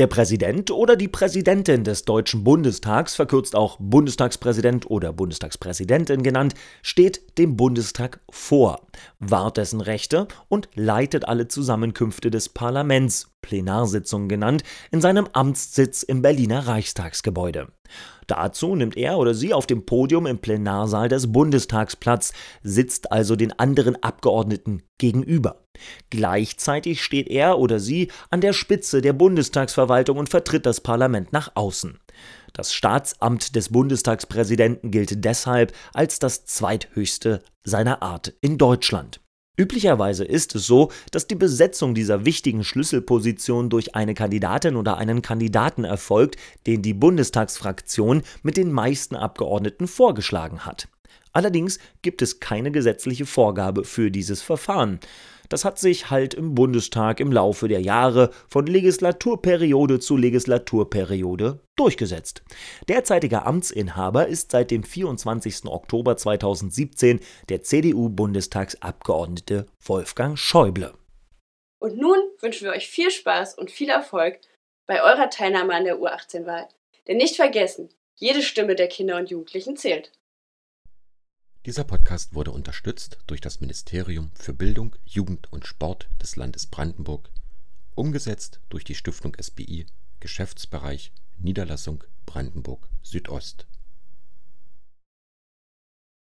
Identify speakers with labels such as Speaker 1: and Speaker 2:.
Speaker 1: Der Präsident oder die Präsidentin des Deutschen Bundestags, verkürzt auch Bundestagspräsident oder Bundestagspräsidentin genannt, steht dem Bundestag vor, wahrt dessen Rechte und leitet alle Zusammenkünfte des Parlaments, Plenarsitzungen genannt, in seinem Amtssitz im Berliner Reichstagsgebäude. Dazu nimmt er oder sie auf dem Podium im Plenarsaal des Bundestags Platz, sitzt also den anderen Abgeordneten gegenüber. Gleichzeitig steht er oder sie an der Spitze der Bundestagsverwaltung und vertritt das Parlament nach außen. Das Staatsamt des Bundestagspräsidenten gilt deshalb als das zweithöchste seiner Art in Deutschland. Üblicherweise ist es so, dass die Besetzung dieser wichtigen Schlüsselposition durch eine Kandidatin oder einen Kandidaten erfolgt, den die Bundestagsfraktion mit den meisten Abgeordneten vorgeschlagen hat. Allerdings gibt es keine gesetzliche Vorgabe für dieses Verfahren. Das hat sich halt im Bundestag im Laufe der Jahre von Legislaturperiode zu Legislaturperiode durchgesetzt. Derzeitiger Amtsinhaber ist seit dem 24. Oktober 2017 der CDU-Bundestagsabgeordnete Wolfgang Schäuble.
Speaker 2: Und nun wünschen wir euch viel Spaß und viel Erfolg bei eurer Teilnahme an der U18-Wahl. Denn nicht vergessen, jede Stimme der Kinder und Jugendlichen zählt.
Speaker 3: Dieser Podcast wurde unterstützt durch das Ministerium für Bildung, Jugend und Sport des Landes Brandenburg, umgesetzt durch die Stiftung SBI, Geschäftsbereich Niederlassung Brandenburg Südost